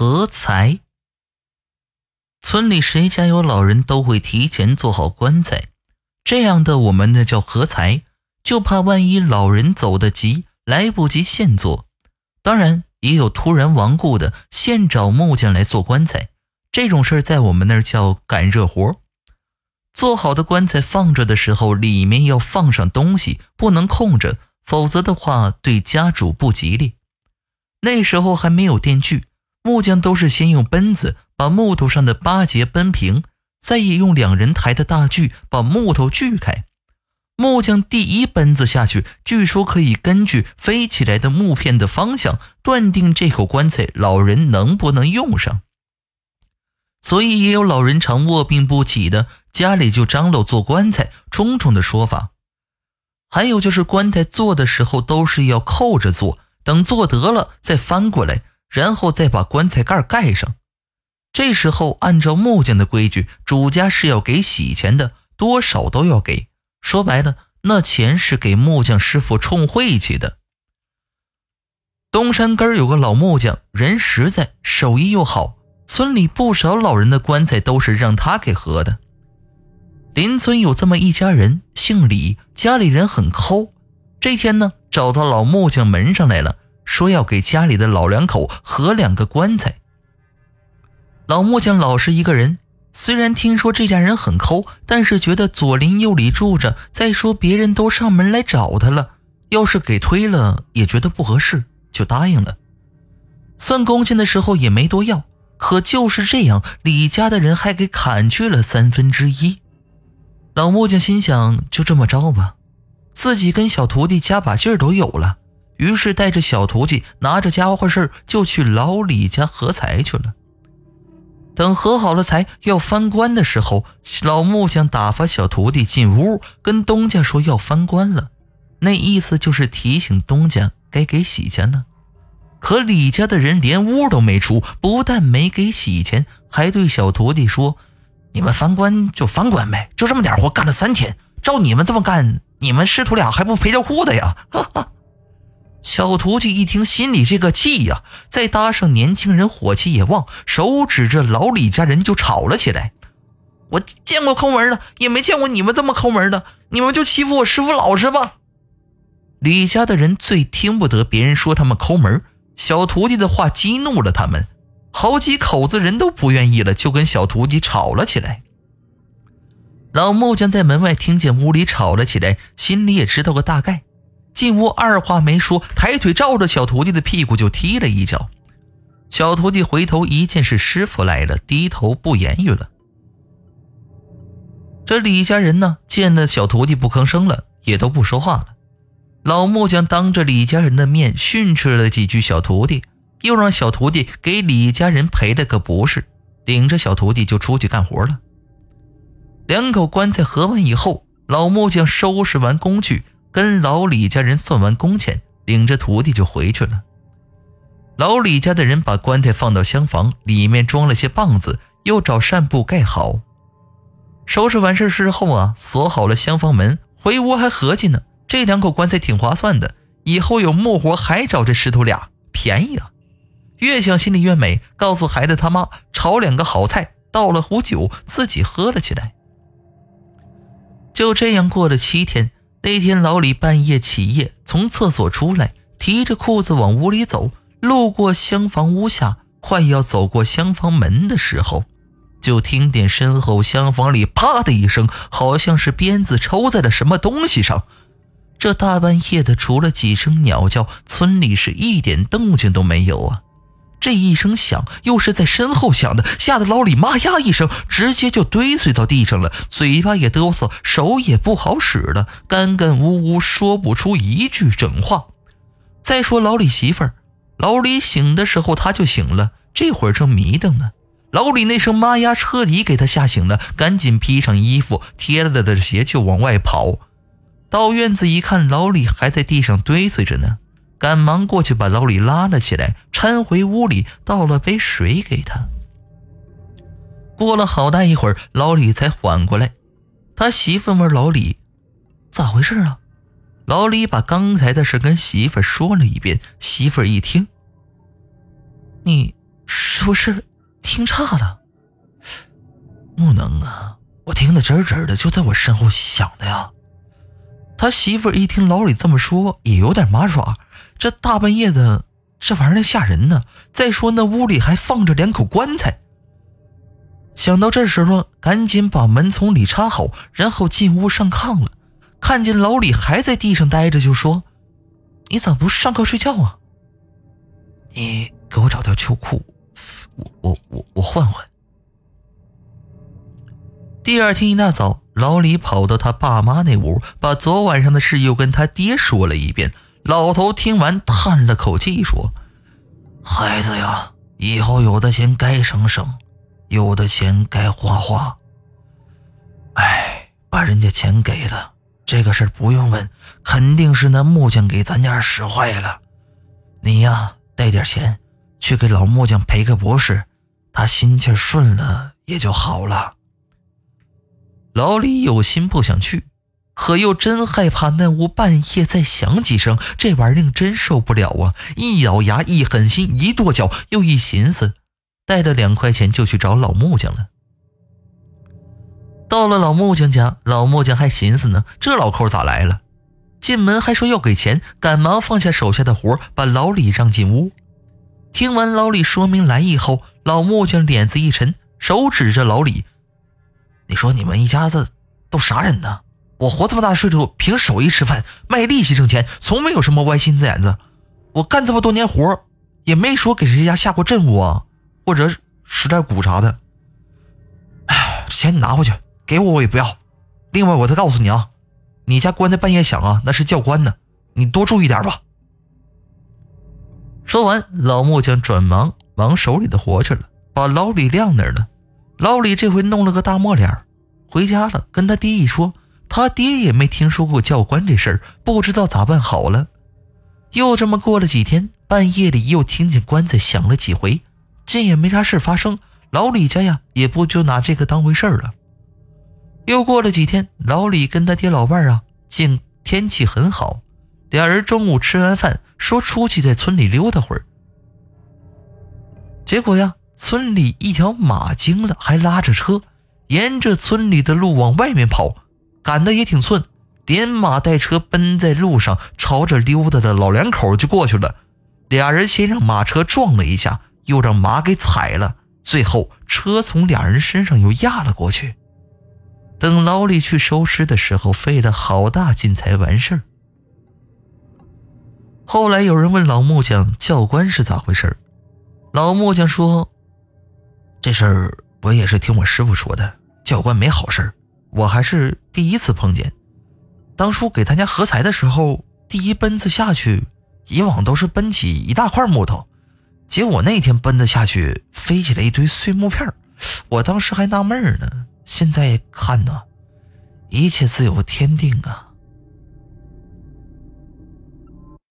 合财。村里谁家有老人，都会提前做好棺材，这样的我们呢叫合财，就怕万一老人走得急，来不及现做。当然，也有突然亡故的，现找木匠来做棺材，这种事儿在我们那叫赶热活。做好的棺材放着的时候，里面要放上东西，不能空着，否则的话对家主不吉利。那时候还没有电锯，木匠都是先用奔子把木头上的八节奔平，再用两人抬的大锯把木头锯开。木匠第一奔子下去，据说可以根据飞起来的木片的方向，断定这口棺材老人能不能用上。所以也有老人常卧病不起的，家里就张罗做棺材，种种的说法。还有就是棺材做的时候都是要扣着做。等做得了，再翻过来，然后再把棺材盖盖上。这时候，按照木匠的规矩，主家是要给喜钱的，多少都要给。说白了，那钱是给木匠师傅冲晦气的。东山根有个老木匠，人实在，手艺又好，村里不少老人的棺材都是让他给合的。邻村有这么一家人，姓李，家里人很抠。这天呢，找到老木匠门上来了，说要给家里的老两口合两个棺材。老木匠老实一个人，虽然听说这家人很抠，但是觉得左邻右里住着，再说别人都上门来找他了，要是给推了也觉得不合适，就答应了。算工钱的时候也没多要，可就是这样，李家的人还给砍去了三分之一。老木匠心想，就这么着吧。自己跟小徒弟加把劲儿都有了，于是带着小徒弟拿着家伙事就去老李家合财去了。等合好了财要翻棺的时候，老木匠打发小徒弟进屋跟东家说要翻棺了，那意思就是提醒东家该给喜钱了。可李家的人连屋都没出，不但没给喜钱，还对小徒弟说：“你们翻棺就翻棺呗，就这么点活干了三天，照你们这么干。”你们师徒俩还不赔条裤子呀？哈哈！小徒弟一听，心里这个气呀，再搭上年轻人火气也旺，手指着老李家人就吵了起来。我见过抠门的，也没见过你们这么抠门的。你们就欺负我师傅老实吧。李家的人最听不得别人说他们抠门，小徒弟的话激怒了他们，好几口子人都不愿意了，就跟小徒弟吵了起来。老木匠在门外听见屋里吵了起来，心里也知道个大概。进屋二话没说，抬腿照着小徒弟的屁股就踢了一脚。小徒弟回头一见是师傅来了，低头不言语了。这李家人呢，见了小徒弟不吭声了，也都不说话了。老木匠当着李家人的面训斥了几句小徒弟，又让小徒弟给李家人赔了个不是，领着小徒弟就出去干活了。两口棺材合完以后，老木匠收拾完工具，跟老李家人算完工钱，领着徒弟就回去了。老李家的人把棺材放到厢房里面，装了些棒子，又找扇布盖好。收拾完事之后啊，锁好了厢房门，回屋还合计呢，这两口棺材挺划算的，以后有木活还找这师徒俩便宜啊。越想心里越美，告诉孩子他妈炒两个好菜，倒了壶酒，自己喝了起来。就这样过了七天。那天老李半夜起夜，从厕所出来，提着裤子往屋里走，路过厢房屋下，快要走过厢房门的时候，就听见身后厢房里啪的一声，好像是鞭子抽在了什么东西上。这大半夜的，除了几声鸟叫，村里是一点动静都没有啊。这一声响，又是在身后响的，吓得老李妈呀一声，直接就堆碎到地上了，嘴巴也哆嗦，手也不好使了，干干呜呜说不出一句整话。再说老李媳妇儿，老李醒的时候他就醒了，这会儿正迷瞪呢。老李那声妈呀，彻底给他吓醒了，赶紧披上衣服，贴了的鞋就往外跑。到院子一看，老李还在地上堆碎着呢。赶忙过去把老李拉了起来，搀回屋里，倒了杯水给他。过了好大一会儿，老李才缓过来。他媳妇问老李：“咋回事啊？”老李把刚才的事跟媳妇说了一遍。媳妇一听：“你是不是听差了？不能啊，我听得真真的，就在我身后响的呀。他媳妇一听老李这么说，也有点麻爪。这大半夜的，这玩意儿吓人呢。再说那屋里还放着两口棺材。想到这时候，赶紧把门从里插好，然后进屋上炕了。看见老李还在地上待着，就说：“你咋不上炕睡觉啊？你给我找条秋裤，我我我我换换。”第二天一大早，老李跑到他爸妈那屋，把昨晚上的事又跟他爹说了一遍。老头听完，叹了口气说：“孩子呀，以后有的钱该省省，有的钱该花花。哎，把人家钱给了，这个事不用问，肯定是那木匠给咱家使坏了。你呀，带点钱去给老木匠赔个不是，他心气顺了也就好了。”老李有心不想去，可又真害怕那屋半夜再响几声，这玩意儿真受不了啊！一咬牙，一狠心，一跺脚，又一寻思，带着两块钱就去找老木匠了。到了老木匠家，老木匠还寻思呢，这老寇咋来了？进门还说要给钱，赶忙放下手下的活，把老李让进屋。听完老李说明来意后，老木匠脸子一沉，手指着老李。你说你们一家子都啥人呢？我活这么大岁数，凭手艺吃饭，卖力气挣钱，从没有什么歪心思眼子。我干这么多年活，也没说给谁家下过阵务啊，或者使点鼓啥的。哎，钱你拿回去，给我我也不要。另外，我再告诉你啊，你家棺材半夜响啊，那是教官呢，你多注意点吧。说完，老木匠转忙忙手里的活去了，把老李晾那儿了。老李这回弄了个大墨脸，回家了，跟他爹一说，他爹也没听说过教官这事儿，不知道咋办好了。又这么过了几天，半夜里又听见棺材响了几回，见也没啥事发生，老李家呀也不就拿这个当回事了。又过了几天，老李跟他爹老伴儿啊，见天气很好，俩人中午吃完饭，说出去在村里溜达会儿。结果呀。村里一条马惊了，还拉着车，沿着村里的路往外面跑，赶得也挺寸，连马带车奔在路上，朝着溜达的老两口就过去了。俩人先让马车撞了一下，又让马给踩了，最后车从俩人身上又压了过去。等老李去收尸的时候，费了好大劲才完事儿。后来有人问老木匠教官是咋回事儿老木匠说。这事儿我也是听我师傅说的，教官没好事儿我还是第一次碰见。当初给他家合财的时候，第一奔子下去，以往都是奔起一大块木头，结果那天奔子下去，飞起来一堆碎木片我当时还纳闷呢，现在看呢，一切自有天定啊。